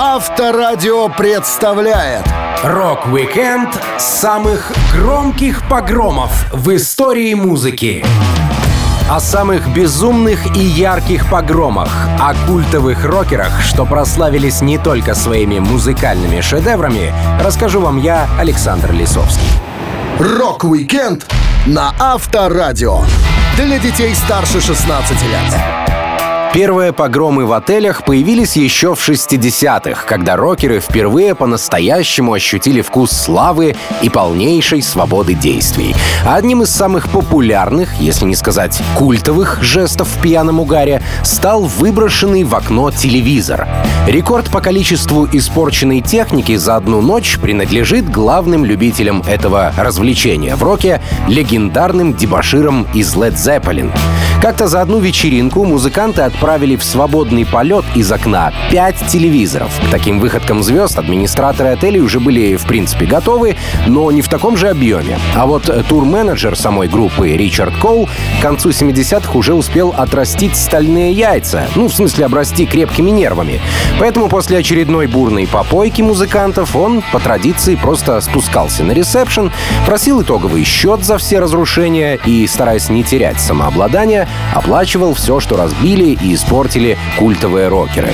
Авторадио представляет Rock-Weekend самых громких погромов в истории музыки. О самых безумных и ярких погромах, о культовых рокерах, что прославились не только своими музыкальными шедеврами, расскажу вам я, Александр Лисовский. Rock-Weekend на Авторадио. Для детей старше 16 лет. Первые погромы в отелях появились еще в 60-х, когда рокеры впервые по-настоящему ощутили вкус славы и полнейшей свободы действий. Одним из самых популярных, если не сказать культовых жестов в пьяном угаре стал выброшенный в окно телевизор. Рекорд по количеству испорченной техники за одну ночь принадлежит главным любителям этого развлечения в роке — легендарным дебаширам из Led Zeppelin. Как-то за одну вечеринку музыканты от отправили в свободный полет из окна пять телевизоров. К таким выходкам звезд администраторы отелей уже были, в принципе, готовы, но не в таком же объеме. А вот тур-менеджер самой группы Ричард Коул к концу 70-х уже успел отрастить стальные яйца. Ну, в смысле, обрасти крепкими нервами. Поэтому после очередной бурной попойки музыкантов он, по традиции, просто спускался на ресепшн, просил итоговый счет за все разрушения и, стараясь не терять самообладание, оплачивал все, что разбили и испортили культовые рокеры.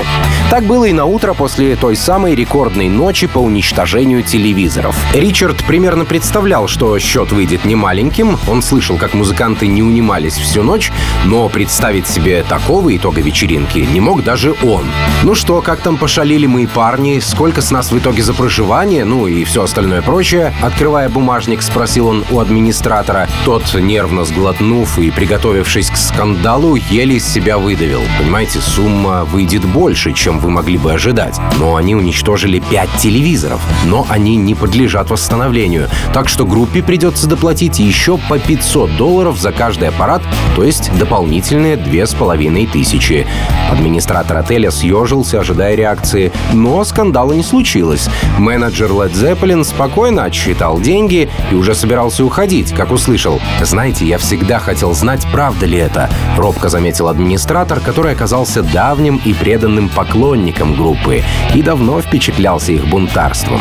Так было и на утро после той самой рекордной ночи по уничтожению телевизоров. Ричард примерно представлял, что счет выйдет немаленьким. Он слышал, как музыканты не унимались всю ночь, но представить себе такого итога вечеринки не мог даже он. Ну что, как там пошалили мы парни, сколько с нас в итоге за проживание, ну и все остальное прочее, открывая бумажник, спросил он у администратора. Тот, нервно сглотнув и приготовившись к скандалу, еле из себя выдавил. Понимаете, сумма выйдет больше, чем вы могли бы ожидать. Но они уничтожили 5 телевизоров. Но они не подлежат восстановлению. Так что группе придется доплатить еще по 500 долларов за каждый аппарат, то есть дополнительные половиной тысячи. Администратор отеля съежился, ожидая реакции. Но скандала не случилось. Менеджер Led Zeppelin спокойно отсчитал деньги и уже собирался уходить, как услышал. «Знаете, я всегда хотел знать, правда ли это», — робко заметил администратор, который оказался давним и преданным поклонником группы и давно впечатлялся их бунтарством.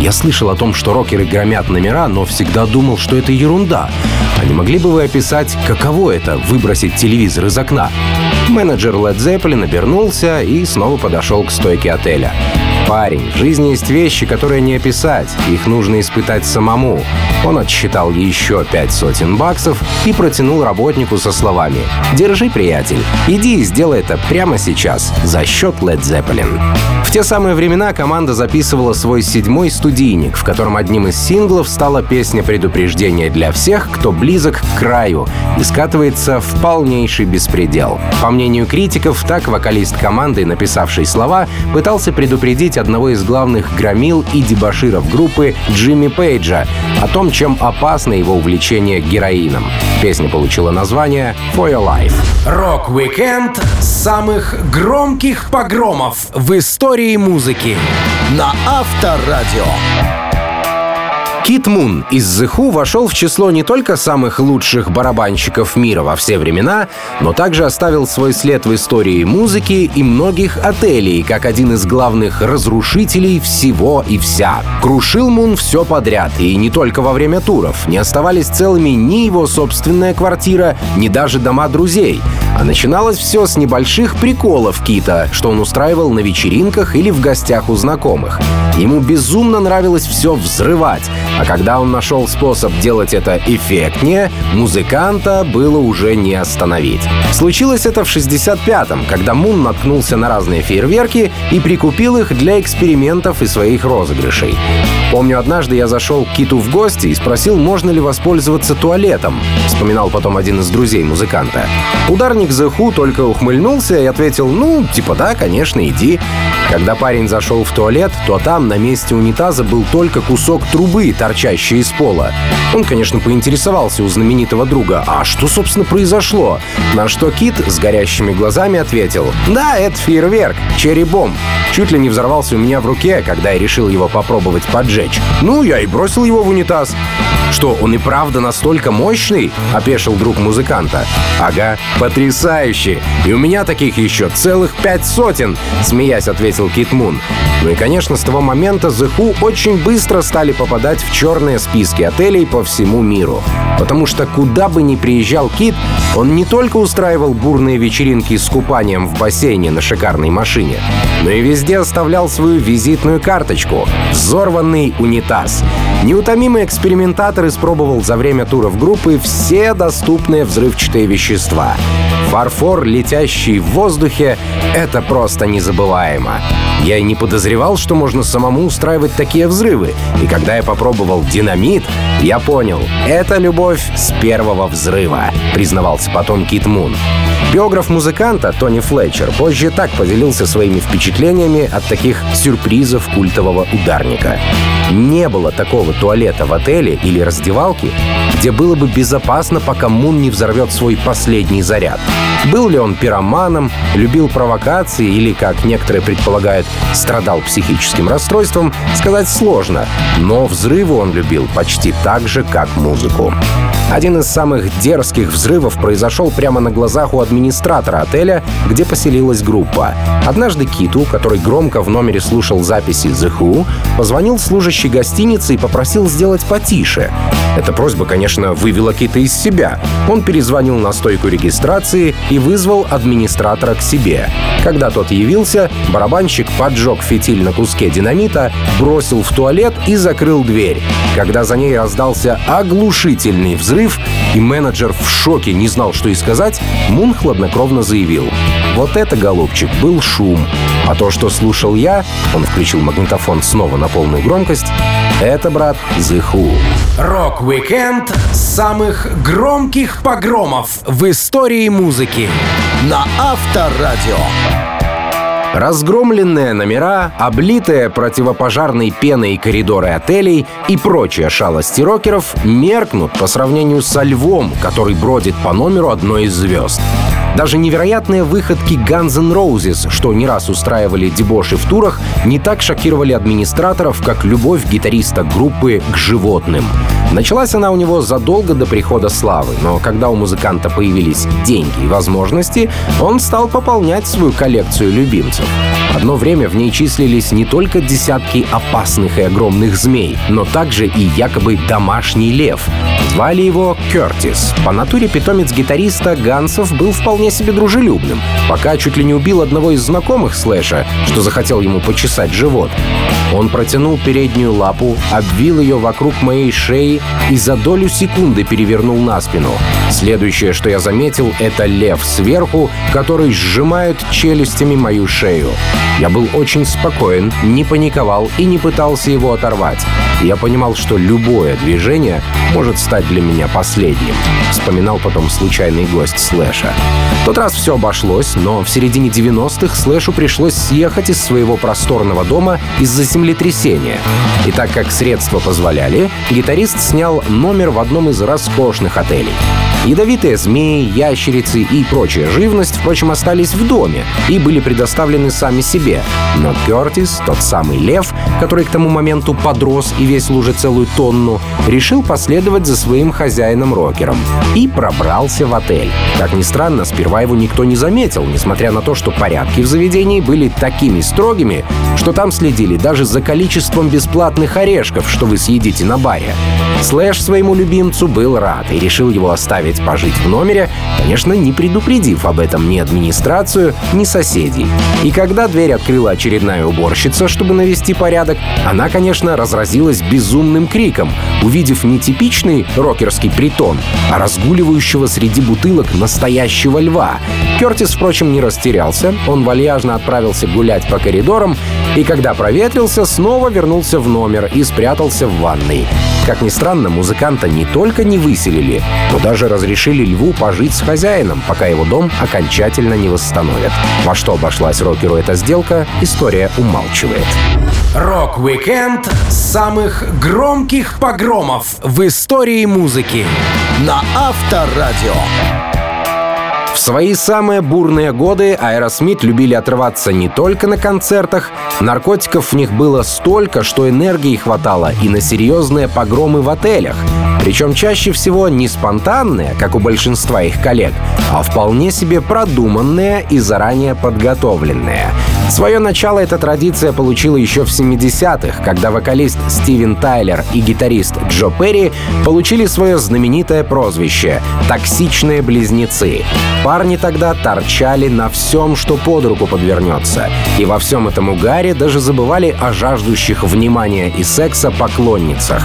Я слышал о том, что рокеры громят номера, но всегда думал, что это ерунда. А не могли бы вы описать, каково это — выбросить телевизор из окна? Менеджер Led Zeppelin обернулся и снова подошел к стойке отеля. Парень, в жизни есть вещи, которые не описать, их нужно испытать самому. Он отсчитал еще пять сотен баксов и протянул работнику со словами «Держи, приятель, иди и сделай это прямо сейчас, за счет Led Zeppelin». В те самые времена команда записывала свой седьмой студийник, в котором одним из синглов стала песня предупреждения для всех, кто близок к краю и скатывается в полнейший беспредел. По мнению критиков, так вокалист команды, написавший слова, пытался предупредить расспросить одного из главных громил и дебаширов группы Джимми Пейджа о том, чем опасно его увлечение героином. Песня получила название «For Your Life». Рок-викенд самых громких погромов в истории музыки на Авторадио. Кит Мун из The Who вошел в число не только самых лучших барабанщиков мира во все времена, но также оставил свой след в истории музыки и многих отелей, как один из главных разрушителей всего и вся. Крушил Мун все подряд, и не только во время туров. Не оставались целыми ни его собственная квартира, ни даже дома друзей. А начиналось все с небольших приколов Кита, что он устраивал на вечеринках или в гостях у знакомых. Ему безумно нравилось все взрывать, а когда он нашел способ делать это эффектнее, музыканта было уже не остановить. Случилось это в 65-м, когда Мун наткнулся на разные фейерверки и прикупил их для экспериментов и своих розыгрышей. Помню, однажды я зашел к Киту в гости и спросил, можно ли воспользоваться туалетом, вспоминал потом один из друзей музыканта. Ударник The Who только ухмыльнулся и ответил, ну, типа да, конечно, иди. Когда парень зашел в туалет, то там на месте унитаза был только кусок трубы, торчащий из пола. Он, конечно, поинтересовался у знаменитого друга, а что, собственно, произошло? На что Кит с горящими глазами ответил, да, это фейерверк, черри-бомб. Чуть ли не взорвался у меня в руке, когда я решил его попробовать поджечь. Ну, я и бросил его в унитаз. Что, он и правда настолько мощный? Опешил друг музыканта. Ага, потрясающе! И у меня таких еще целых пять сотен!» — смеясь ответил Кит Мун. Ну и, конечно, с того момента The Who очень быстро стали попадать в черные списки отелей по всему миру. Потому что куда бы ни приезжал Кит, он не только устраивал бурные вечеринки с купанием в бассейне на шикарной машине, но и везде оставлял свою визитную карточку — взорванный унитаз. Неутомимый экспериментатор испробовал за время туров группы все доступные взрывчатые вещества. Фарфор, летящий в воздухе — это просто незабываемо. Я и не подозревал, что можно самому устраивать такие взрывы. И когда я попробовал динамит, я понял — это любовь с первого взрыва, признавался потом Кит Мун. Биограф музыканта Тони Флетчер позже так поделился своими впечатлениями от таких сюрпризов культового ударника. Не было такого туалета в отеле или раздевалки, где было бы безопасно, пока Мун не взорвет свой последний заряд. Был ли он пироманом, любил провокации или, как некоторые предполагают, страдал психическим расстройством, сказать сложно, но взрывы он любил почти так же, как музыку. Один из самых дерзких взрывов произошел прямо на глазах у администратора отеля, где поселилась группа. Однажды Киту, который громко в номере слушал записи The Who, позвонил служащий гостиницы и попросил сделать потише. Эта просьба, конечно, вывела Кита из себя. Он перезвонил на стойку регистрации и вызвал администратора к себе. Когда тот явился, барабанщик поджег фитиль на куске динамита, бросил в туалет и закрыл дверь. Когда за ней раздался оглушительный взрыв, и менеджер в шоке не знал, что и сказать, Мун хладнокровно заявил. Вот это, голубчик, был шум. А то, что слушал я, он включил магнитофон снова на полную громкость, это, брат, The Who. Рок-викенд самых громких погромов в истории музыки. На Авторадио. Разгромленные номера, облитые противопожарной пеной коридоры отелей и прочие шалости рокеров меркнут по сравнению со львом, который бродит по номеру одной из звезд. Даже невероятные выходки Guns N' Roses, что не раз устраивали дебоши в турах, не так шокировали администраторов, как любовь гитариста группы к животным. Началась она у него задолго до прихода славы, но когда у музыканта появились деньги и возможности, он стал пополнять свою коллекцию любимцев. Одно время в ней числились не только десятки опасных и огромных змей, но также и якобы домашний лев. Звали его Кертис. По натуре питомец гитариста Гансов был вполне себе дружелюбным, пока чуть ли не убил одного из знакомых Слэша, что захотел ему почесать живот. Он протянул переднюю лапу, обвил ее вокруг моей шеи и за долю секунды перевернул на спину. Следующее, что я заметил, это лев сверху, который сжимает челюстями мою шею. Я был очень спокоен, не паниковал и не пытался его оторвать. Я понимал, что любое движение может стать для меня последним. Вспоминал потом случайный гость Слэша. Тот раз все обошлось, но в середине 90-х Слэшу пришлось съехать из своего просторного дома из-за землетрясения. И так как средства позволяли, гитарист снял номер в одном из роскошных отелей. Ядовитые змеи, ящерицы и прочая живность, впрочем, остались в доме и были предоставлены сами себе. Но Кертис, тот самый лев, который к тому моменту подрос и весил уже целую тонну, решил последовать за своим хозяином-рокером и пробрался в отель. Как ни странно, сперва его никто не заметил, несмотря на то, что порядки в заведении были такими строгими, что там следили даже за количеством бесплатных орешков, что вы съедите на баре. Слэш своему любимцу был рад и решил его оставить пожить в номере, конечно, не предупредив об этом ни администрацию, ни соседей. И когда дверь открыла очередная уборщица, чтобы навести порядок, она, конечно, разразилась безумным криком, увидев не типичный рокерский притон, а разгуливающего среди бутылок настоящего льва. Кертис, впрочем, не растерялся, он вальяжно отправился гулять по коридорам, и когда проветрился, снова вернулся в номер и спрятался в ванной. Как ни странно, музыканта не только не выселили, но даже разрешили льву пожить с хозяином, пока его дом окончательно не восстановят. Во что обошлась рокеру эта сделка, история умалчивает. Рок-викенд самых громких погромов в истории музыки. На Авторадио. В свои самые бурные годы Аэросмит любили отрываться не только на концертах, наркотиков в них было столько, что энергии хватало и на серьезные погромы в отелях. Причем чаще всего не спонтанные, как у большинства их коллег, а вполне себе продуманные и заранее подготовленные. Свое начало эта традиция получила еще в 70-х, когда вокалист Стивен Тайлер и гитарист Джо Перри получили свое знаменитое прозвище «Токсичные близнецы». Парни тогда торчали на всем, что под руку подвернется. И во всем этом угаре даже забывали о жаждущих внимания и секса поклонницах.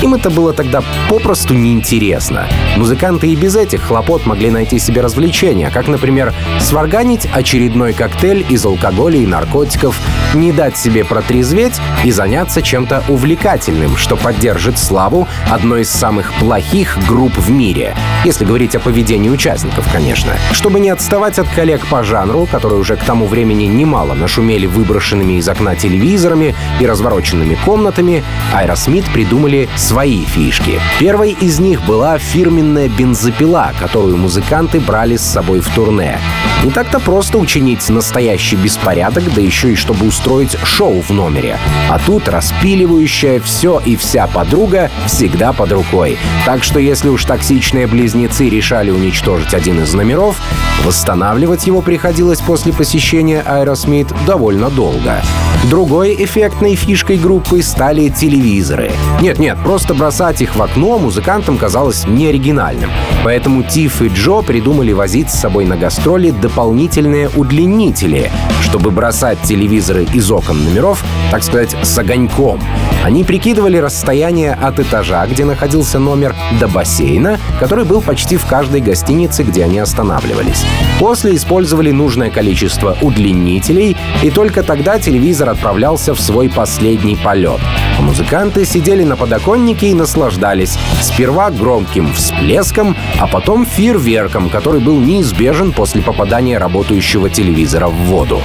Им это было тогда попросту неинтересно. Музыканты и без этих хлопот могли найти себе развлечения, как, например, сварганить очередной коктейль из алкоголя и наркотиков, не дать себе протрезветь и заняться чем-то увлекательным, что поддержит славу одной из самых плохих групп в мире. Если говорить о поведении участников, конечно. Чтобы не отставать от коллег по жанру, которые уже к тому времени немало нашумели выброшенными из окна телевизорами и развороченными комнатами, Аэросмит придумали свои фишки. Первой из них была фирменная бензопила, которую музыканты брали с собой в турне. Не так-то просто учинить настоящий беспорядок, да еще и чтобы устроить шоу в номере. А тут распиливающая все и вся подруга всегда под рукой. Так что если уж токсичные близнецы решали уничтожить один из номеров, восстанавливать его приходилось после посещения Аэросмит довольно долго. Другой эффектной фишкой группы стали телевизоры. Нет-нет, просто бросать их в окно музыкантам казалось неоригинальным. Поэтому Тиф и Джо придумали возить с собой на гастроли дополнительные удлинители, чтобы бросать телевизоры из окон номеров, так сказать, с огоньком. Они прикидывали расстояние от этажа, где находился номер, до бассейна, который был почти в каждой гостинице, где они останавливались. После использовали нужное количество удлинителей, и только тогда телевизор отправлялся в свой последний полет. А музыканты сидели на подоконнике и наслаждались. Сперва громким всплеском, а потом фейерверком, который был неизбежен после попадания работающего телевизора в воду.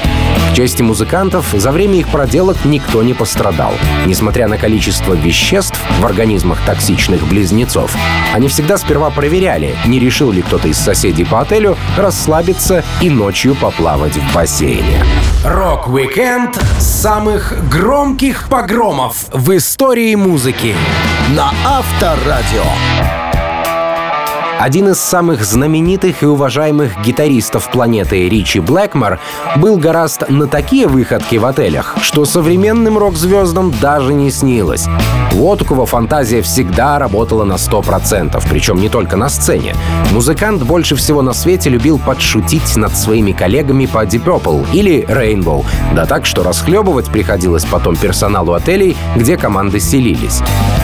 К чести музыкантов, за время их проделок никто не пострадал. Несмотря на количество веществ в организмах токсичных близнецов, они всегда сперва проверяли, не решил ли кто-то из соседей по отелю расслабиться и ночью поплавать в бассейне. Рок-викенд самых громких погромов в истории музыки. На Авторадио. Один из самых знаменитых и уважаемых гитаристов планеты Ричи Блэкмор был горазд на такие выходки в отелях, что современным рок-звездам даже не снилось. У кого фантазия всегда работала на 100%, причем не только на сцене. Музыкант больше всего на свете любил подшутить над своими коллегами по Deep Purple или Rainbow, да так, что расхлебывать приходилось потом персоналу отелей, где команды селились.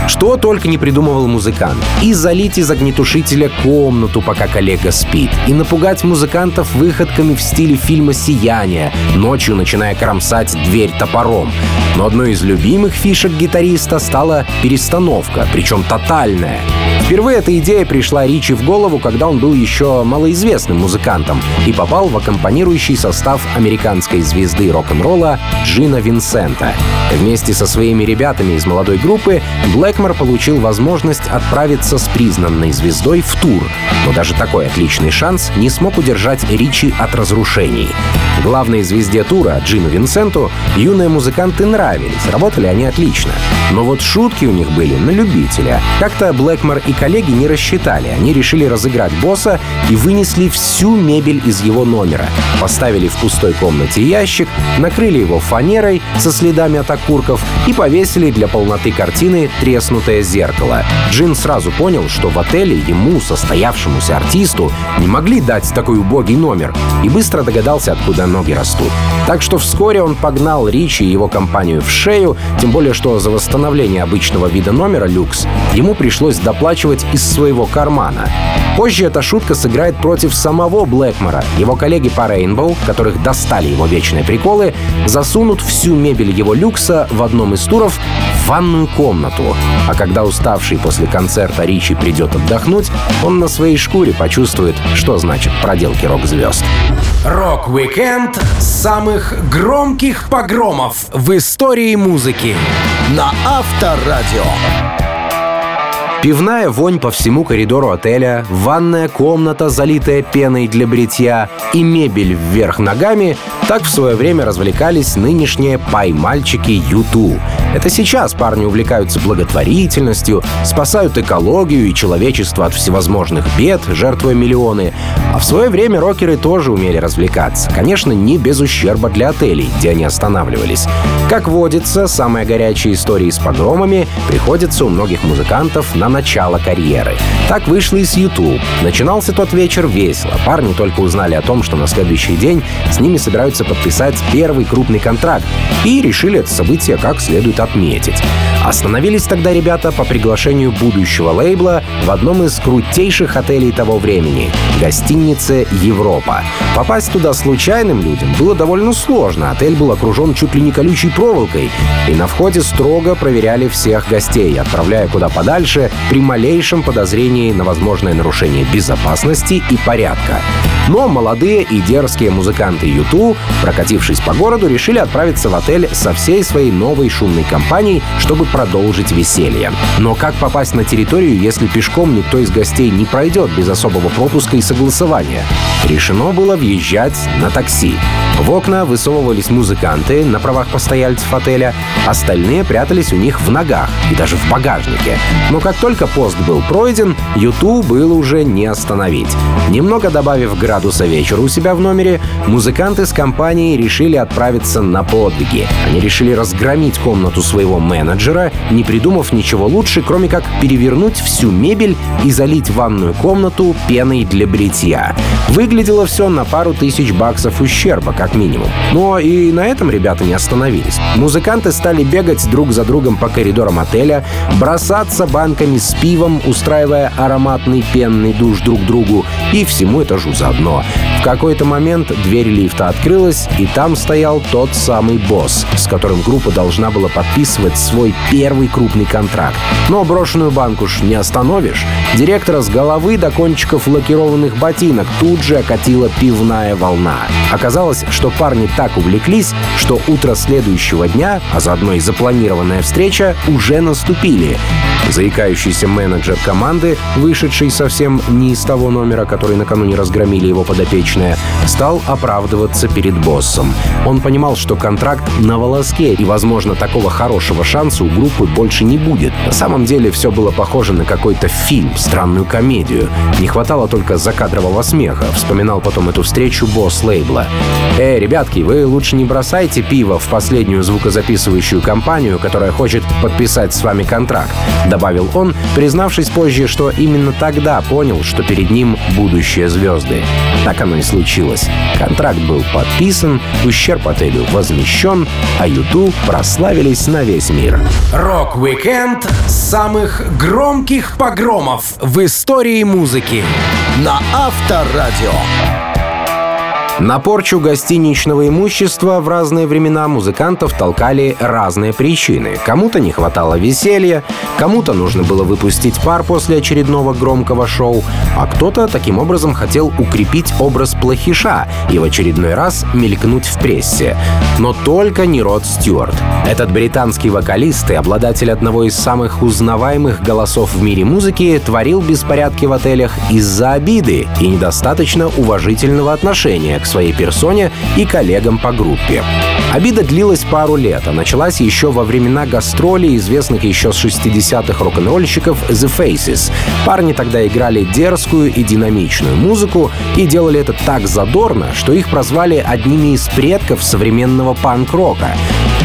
Что только не придумывал музыкант. И залить из огнетушителя комнату, пока коллега спит, и напугать музыкантов выходками в стиле фильма «Сияние», ночью начиная кромсать дверь топором. Но одной из любимых фишек гитариста стала перестановка, причем тотальная. Впервые эта идея пришла Ричи в голову, когда он был еще малоизвестным музыкантом и попал в аккомпанирующий состав американской звезды рок-н-ролла Джина Винсента. Вместе со своими ребятами из молодой группы Блэкмор получил возможность отправиться с признанной звездой в тур. Но даже такой отличный шанс не смог удержать Ричи от разрушений. Главной звезде тура, Джину Винсенту, юные музыканты нравились, работали они отлично. Но вот шутки у них были на любителя. Как-то Блэкмор и коллеги не рассчитали. Они решили разыграть босса и вынесли всю мебель из его номера. Поставили в пустой комнате ящик, накрыли его фанерой со следами от окурков и повесили для полноты картины треснутое зеркало. Джин сразу понял, что в отеле ему, состоявшемуся артисту, не могли дать такой убогий номер, и быстро догадался, откуда ноги растут. Так что вскоре он погнал Ричи и его компанию в шею, тем более что за восстановление обычного вида номера люкс ему пришлось доплачивать из своего кармана. Позже эта шутка сыграет против самого Блэкмора. Его коллеги по Rainbow, которых достали его вечные приколы, засунут всю мебель его люкса в одном из туров в ванную комнату. А когда уставший после концерта Ричи придет отдохнуть, он на своей шкуре почувствует, что значит проделки рок-звезд. Рок-викенд самых громких погромов в истории музыки. На Авторадио. Пивная вонь по всему коридору отеля, ванная комната, залитая пеной для бритья и мебель вверх ногами — так в свое время развлекались нынешние пай-мальчики U2. Это сейчас парни увлекаются благотворительностью, спасают экологию и человечество от всевозможных бед, жертвуя миллионы. А в свое время рокеры тоже умели развлекаться. Конечно, не без ущерба для отелей, где они останавливались. Как водится, самые горячие истории с погромами приходятся у многих музыкантов на начало карьеры. Так вышло и с YouTube. Начинался тот вечер весело. Парни только узнали о том, что на следующий день с ними собираются подписать первый крупный контракт и решили это событие как следует отметить. Остановились тогда ребята по приглашению будущего лейбла в одном из крутейших отелей того времени — гостинице «Европа». Попасть туда случайным людям было довольно сложно. Отель был окружен чуть ли не колючей проволокой, и на входе строго проверяли всех гостей, отправляя куда подальше при малейшем подозрении на возможное нарушение безопасности и порядка. Но молодые и дерзкие музыканты Юту, прокатившись по городу, решили отправиться в отель со всей своей новой шумной компанией, чтобы продолжить веселье. Но как попасть на территорию, если пешком никто из гостей не пройдет без особого пропуска и согласования? Решено было въезжать на такси. В окна высовывались музыканты на правах постояльцев отеля, остальные прятались у них в ногах и даже в багажнике. Но как только пост был пройден, Юту было уже не остановить. Немного добавив градуса вечера у себя в номере, музыканты с компанией решили отправиться на подвиги. Они решили разгромить комнату своего менеджера, не придумав ничего лучше, кроме как перевернуть всю мебель и залить ванную комнату пеной для бритья. Выглядело все на пару тысяч баксов ущерба, как минимум. Но и на этом ребята не остановились. Музыканты стали бегать друг за другом по коридорам отеля, бросаться банками с пивом, устраивая ароматный пенный душ друг другу и всему этажу заодно. В какой-то момент дверь лифта открылась, и там стоял тот самый босс, с которым группа должна была подписывать свой первый крупный контракт. Но брошенную банку ж не остановишь. Директора с головы до кончиков лакированных ботинок тут же окатила пивная волна. Оказалось, что парни так увлеклись, что утро следующего дня, а заодно и запланированная встреча, уже наступили. Заикающийся менеджер команды, вышедший совсем не из того номера, который накануне разгромили его подопечные, стал оправдываться перед боссом. Он понимал, что контракт на волоске, и, возможно, такого хорошего шанса у группы больше не будет. На самом деле все было похоже на какой-то фильм, странную комедию. Не хватало только закадрового смеха, вспоминал потом эту встречу босс лейбла. «Эй, ребятки, вы лучше не бросайте пиво в последнюю звукозаписывающую компанию, которая хочет подписать с вами контракт», добавил он, признавшись позже, что именно тогда понял, что перед ним будущие звезды. Так оно и случилось. Контракт был подписан, ущерб отелю возмещен, а YouTube прославились на весь мир. Рок-викенд самых громких погромов в истории музыки. На Авторадио. На порчу гостиничного имущества в разные времена музыкантов толкали разные причины. Кому-то не хватало веселья, кому-то нужно было выпустить пар после очередного громкого шоу, а кто-то таким образом хотел укрепить образ плохиша и в очередной раз мелькнуть в прессе. Но только не Род Стюарт. Этот британский вокалист и обладатель одного из самых узнаваемых голосов в мире музыки творил беспорядки в отелях из-за обиды и недостаточно уважительного отношения к своей персоне и коллегам по группе. Обида длилась пару лет, а началась еще во времена гастролей, известных еще с 60-х рок-н-ролльщиков The Faces. Парни тогда играли дерзкую и динамичную музыку и делали это так задорно, что их прозвали одними из предков современного панк-рока.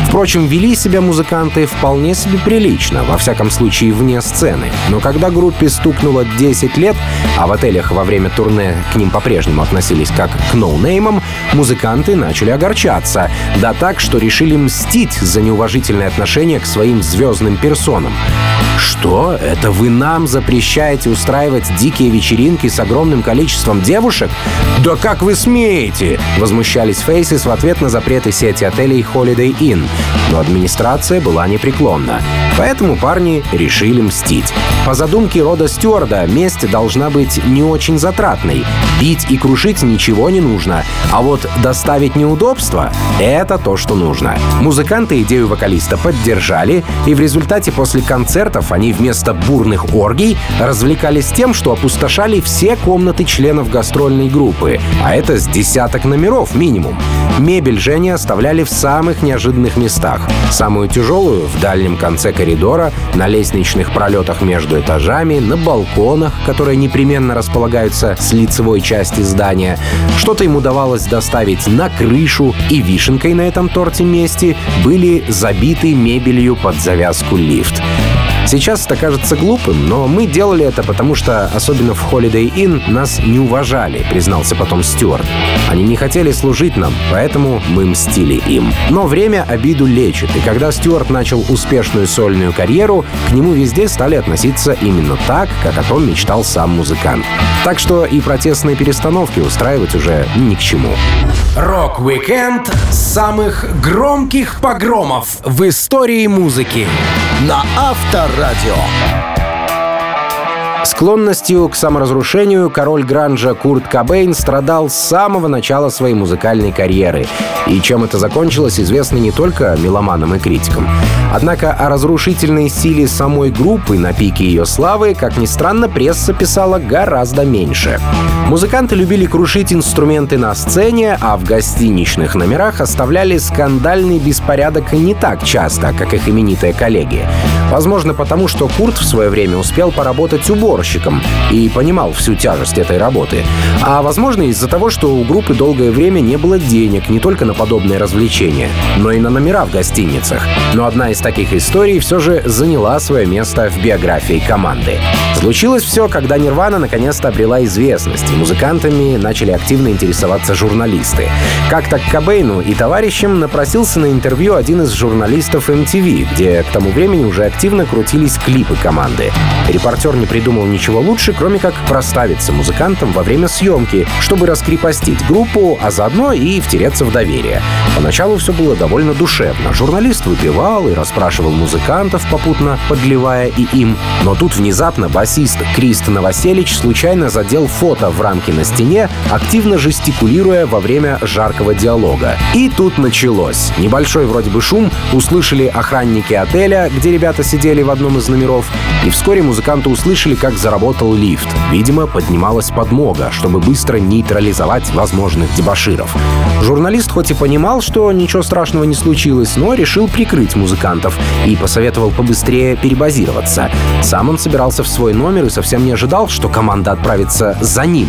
Впрочем, вели себя музыканты вполне себе прилично, во всяком случае вне сцены. Но когда группе стукнуло 10 лет, а в отелях во время турне к ним по-прежнему относились как к ноунеймам, музыканты начали огорчаться. Да так, что решили мстить за неуважительное отношение к своим звездным персонам. Что? Это вы нам запрещаете устраивать дикие вечеринки с огромным количеством девушек? Да как вы смеете? Возмущались Faces в ответ на запреты сети отелей Holiday Inn. you. Но администрация была непреклонна. Поэтому парни решили мстить. По задумке Рода Стюарда, месть должна быть не очень затратной. Бить и крушить ничего не нужно, а вот доставить неудобства — это то, что нужно. Музыканты идею вокалиста поддержали, и в результате после концертов они вместо бурных оргий развлекались тем, что опустошали все комнаты членов гастрольной группы, а это с десяток номеров минимум. Мебель же оставляли в самых неожиданных местах. Самую тяжелую — в дальнем конце коридора, на лестничных пролетах между этажами, на балконах, которые непременно располагаются с лицевой части здания. Что-то им удавалось доставить на крышу, и вишенкой на этом торте месте были забиты мебелью под завязку лифт. Сейчас это кажется глупым, но мы делали это потому, что, особенно в Holiday Inn, нас не уважали, признался потом Стюарт. Они не хотели служить нам, поэтому мы мстили им. Но время обиду лечит, и когда Стюарт начал успешную сольную карьеру, к нему везде стали относиться именно так, как о том мечтал сам музыкант. Так что и протестные перестановки устраивать уже ни к чему. Рок-викенд самых громких погромов в истории музыки на Авторадио. Склонностью к саморазрушению король гранжа Курт Кобейн страдал с самого начала своей музыкальной карьеры. И чем это закончилось, известно не только меломанам и критикам. Однако о разрушительной силе самой группы на пике ее славы, как ни странно, пресса писала гораздо меньше. Музыканты любили крушить инструменты на сцене, а в гостиничных номерах оставляли скандальный беспорядок не так часто, как их именитые коллеги. Возможно, потому что Курт в свое время успел поработать уборщиком и понимал всю тяжесть этой работы. А возможно, из-за того, что у группы долгое время не было денег не только на подобные развлечения, но и на номера в гостиницах. Но одна из таких историй все же заняла свое место в биографии команды. Случилось все, когда Нирвана наконец-то обрела известность, музыкантами начали активно интересоваться журналисты. Как-то к Кобейну и товарищам напросился на интервью один из журналистов MTV, где к тому времени уже активно крутились клипы команды. Репортер не придумал ничего лучше, кроме как проставиться музыкантам во время съемки, чтобы раскрепостить группу, а заодно и втереться в доверие. Поначалу все было довольно душевно. Журналист выпивал и расспрашивал музыкантов, попутно подливая и им. Но тут внезапно басист Крист Новоселич случайно задел фото в рамке на стене, активно жестикулируя во время жаркого диалога. И тут началось. Небольшой вроде бы шум услышали охранники отеля, где ребята сидели в одном из номеров, и вскоре музыканты услышали, как заработал лифт. Видимо, поднималась подмога, чтобы быстро нейтрализовать возможных дебаширов. Журналист хоть и понимал, что ничего страшного не случилось, но решил прикрыть музыкантов и посоветовал побыстрее перебазироваться. Сам он собирался в свой номер и совсем не ожидал, что команда отправится за ним.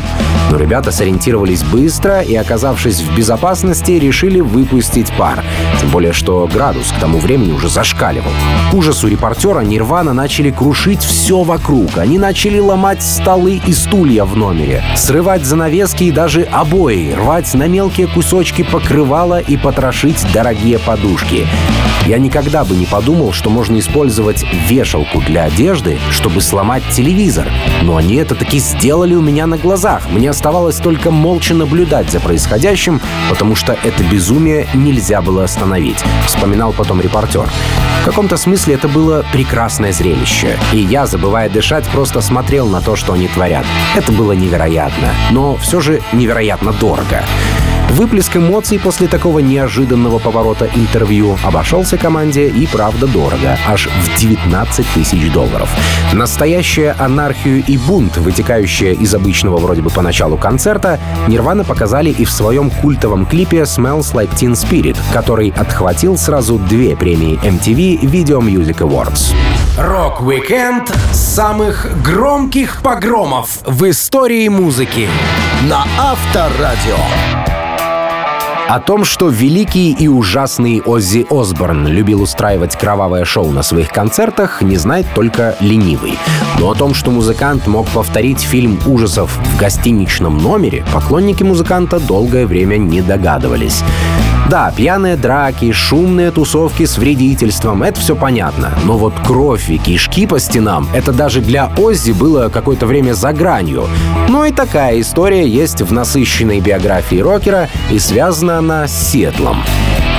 Но ребята сориентировались быстро и, оказавшись в безопасности, решили выпустить пар. Тем более, что градус к тому времени уже зашкаливал. К ужасу репортера Нирвана начали крушить все вокруг. Они начали ломать столы и стулья в номере, срывать занавески и даже обои, рвать на мелкие кусочки покрывала и потрошить дорогие подушки. Я никогда бы не подумал, что можно использовать вешалку для одежды, чтобы сломать телевизор. Но они это таки сделали у меня на глазах. Мне оставалось только молча наблюдать за происходящим, потому что это безумие нельзя было остановить, вспоминал потом репортер. В каком-то смысле это было прекрасное зрелище. И я, забывая дышать, просто смотрел на то, что они творят. Это было невероятно, но все же невероятно дорого. Выплеск эмоций после такого неожиданного поворота интервью обошелся команде и правда дорого, аж в 19 тысяч долларов. Настоящую анархию и бунт, вытекающая из обычного вроде бы поначалу концерта, Нирвана показали и в своем культовом клипе «Smells Like Teen Spirit», который отхватил сразу две премии MTV Video Music Awards. Рок-викенд самых громких погромов в истории музыки на Авторадио. О том, что великий и ужасный Оззи Осборн любил устраивать кровавое шоу на своих концертах, не знает только ленивый. Но о том, что музыкант мог повторить фильм ужасов в гостиничном номере, поклонники музыканта долгое время не догадывались. Да, пьяные драки, шумные тусовки с вредительством — это все понятно. Но вот кровь и кишки по стенам — это даже для Оззи было какое-то время за гранью. Но и такая история есть в насыщенной биографии рокера, и связана она с Сетлом.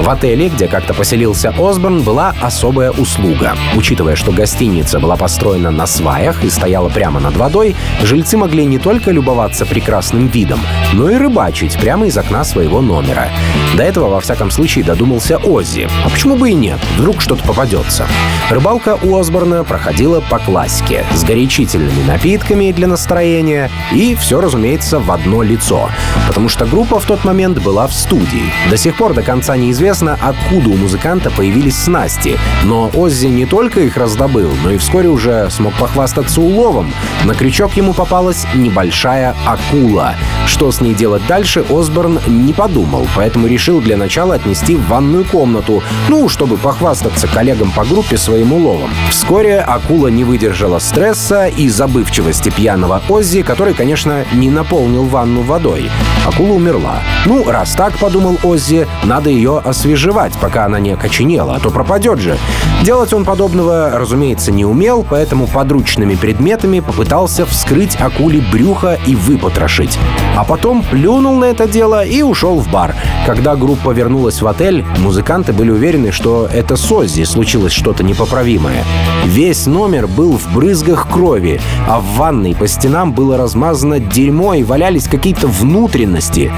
В отеле, где как-то поселился Осборн, была особая услуга. Учитывая, что гостиница была построена на сваях и стояла прямо над водой, жильцы могли не только любоваться прекрасным видом, но и рыбачить прямо из окна своего номера. До этого, во всяком случае, додумался Оззи. А почему бы и нет? Вдруг что-то попадется. Рыбалка у Осборна проходила по классике, с горячительными напитками для настроения и все, разумеется, в одно лицо. Потому что группа в тот момент была в студии. До сих пор до конца неизвестно, откуда у музыканта появились снасти. Но Оззи не только их раздобыл, но и вскоре уже смог похвастаться уловом. На крючок ему попалась небольшая акула. Что с ней делать дальше, Осборн не подумал, поэтому решил для начала отнести в ванную комнату, ну, чтобы похвастаться коллегам по группе своим уловом. Вскоре акула не выдержала стресса и забывчивости пьяного Оззи, который, конечно, не наполнил ванну водой. Акула умерла. Ну, раз так, подумал Оззи, надо ее освежевать, пока она не окоченела, а то пропадет же. Делать он подобного, разумеется, не умел, поэтому подручными предметами попытался вскрыть акуле брюхо и выпотрошить. А потом плюнул на это дело и ушел в бар. Когда группа вернулась в отель, музыканты были уверены, что это с Оззи случилось что-то непоправимое. Весь номер был в брызгах крови, а в ванной по стенам было размазано дерьмо и валялись какие-то внутренности.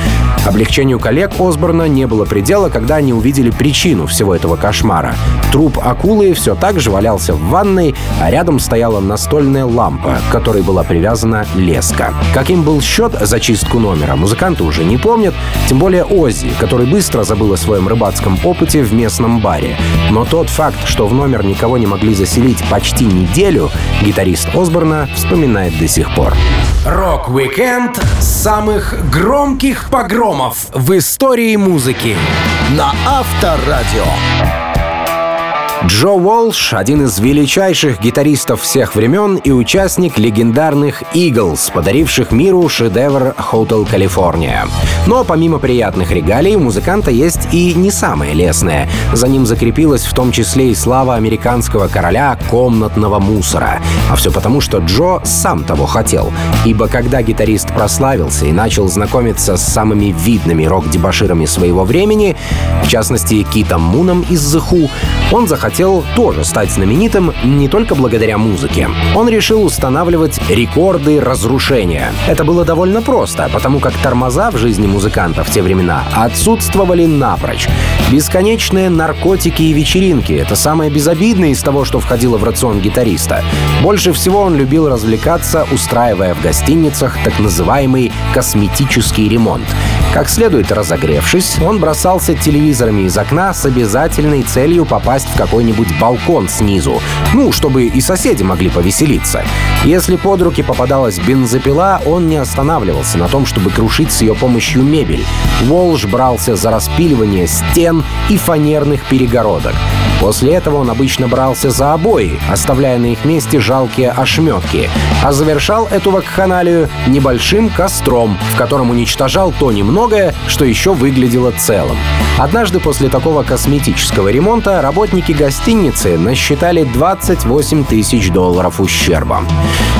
Облегчению коллег Осборна не было предела, когда они увидели причину всего этого кошмара. Труп акулы все так же валялся в ванной, а рядом стояла настольная лампа, к которой была привязана леска. Каким был счет за чистку номера, музыканты уже не помнят, тем более Оззи, который быстро забыл о своем рыбацком опыте в местном баре. Но тот факт, что в номер никого не могли заселить почти неделю, гитарист Осборна вспоминает до сих пор. Рок-викенд самых громких погромов в истории музыки на Авторадио. Джо Уолш — один из величайших гитаристов всех времен и участник легендарных «Eagles», подаривших миру шедевр «Hotel California». Но помимо приятных регалий, у музыканта есть и не самые лестные. За ним закрепилась в том числе и слава американского короля комнатного мусора. А все потому, что Джо сам того хотел. Ибо когда гитарист прославился и начал знакомиться с самыми видными рок-дебаширами своего времени, в частности, Китом Муном из The Who, он захотел хотел тоже стать знаменитым не только благодаря музыке. Он решил устанавливать рекорды разрушения. Это было довольно просто, потому как тормоза в жизни музыканта в те времена отсутствовали напрочь. Бесконечные наркотики и вечеринки — это самое безобидное из того, что входило в рацион гитариста. Больше всего он любил развлекаться, устраивая в гостиницах так называемый косметический ремонт. Как следует разогревшись, он бросался телевизорами из окна с обязательной целью попасть в какой-нибудь балкон снизу, ну, чтобы и соседи могли повеселиться. Если под руки попадалась бензопила, он не останавливался на том, чтобы крушить с ее помощью мебель. Волж брался за распиливание стен и фанерных перегородок. После этого он обычно брался за обои, оставляя на их месте жалкие ошметки, а завершал эту вакханалию небольшим костром, в котором уничтожал то немногое, что еще выглядело целым. Однажды после такого косметического ремонта работники гостиницы насчитали 28 тысяч долларов ущерба.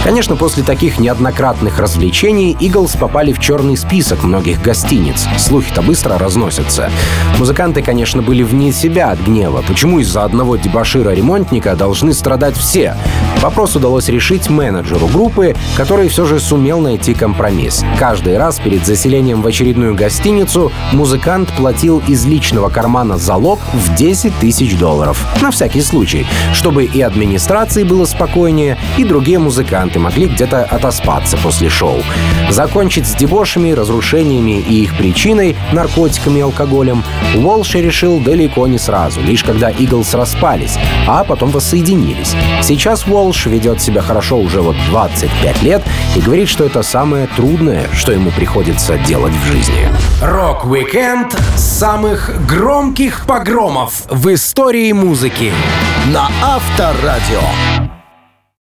Конечно, после таких неоднократных развлечений Иглс попали в черный список многих гостиниц. Слухи-то быстро разносятся. Музыканты, конечно, были вне себя от гнева. Почему из-за одного дебашира-ремонтника должны страдать все? Вопрос удалось решить менеджеру группы, который все же сумел найти компромисс. Каждый раз перед заселением в очередную гостиницу музыкант платил из личного кармана залог в 10 тысяч долларов. На всякий случай, чтобы и администрации было спокойнее, и другие музыканты могли где-то отоспаться после шоу. Закончить с дебошами, разрушениями и их причиной, наркотиками и алкоголем, Уолш решил далеко не сразу, лишь когда Eagles распались, а потом воссоединились. Сейчас Уолш ведет себя хорошо уже вот 25 лет и говорит, что это самое трудное, что ему приходится делать в жизни. Рок-викенд самых громких погромов в истории музыки на Авторадио.